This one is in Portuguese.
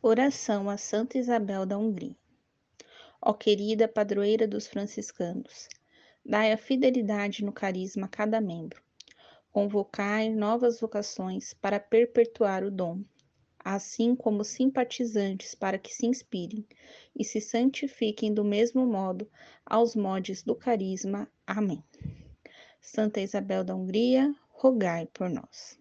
Oração a Santa Isabel da Hungria. Ó querida padroeira dos franciscanos, dai a fidelidade no carisma a cada membro. Convocai novas vocações para perpetuar o dom assim como simpatizantes para que se inspirem e se santifiquem do mesmo modo aos modes do carisma. Amém. Santa Isabel da Hungria, rogai por nós.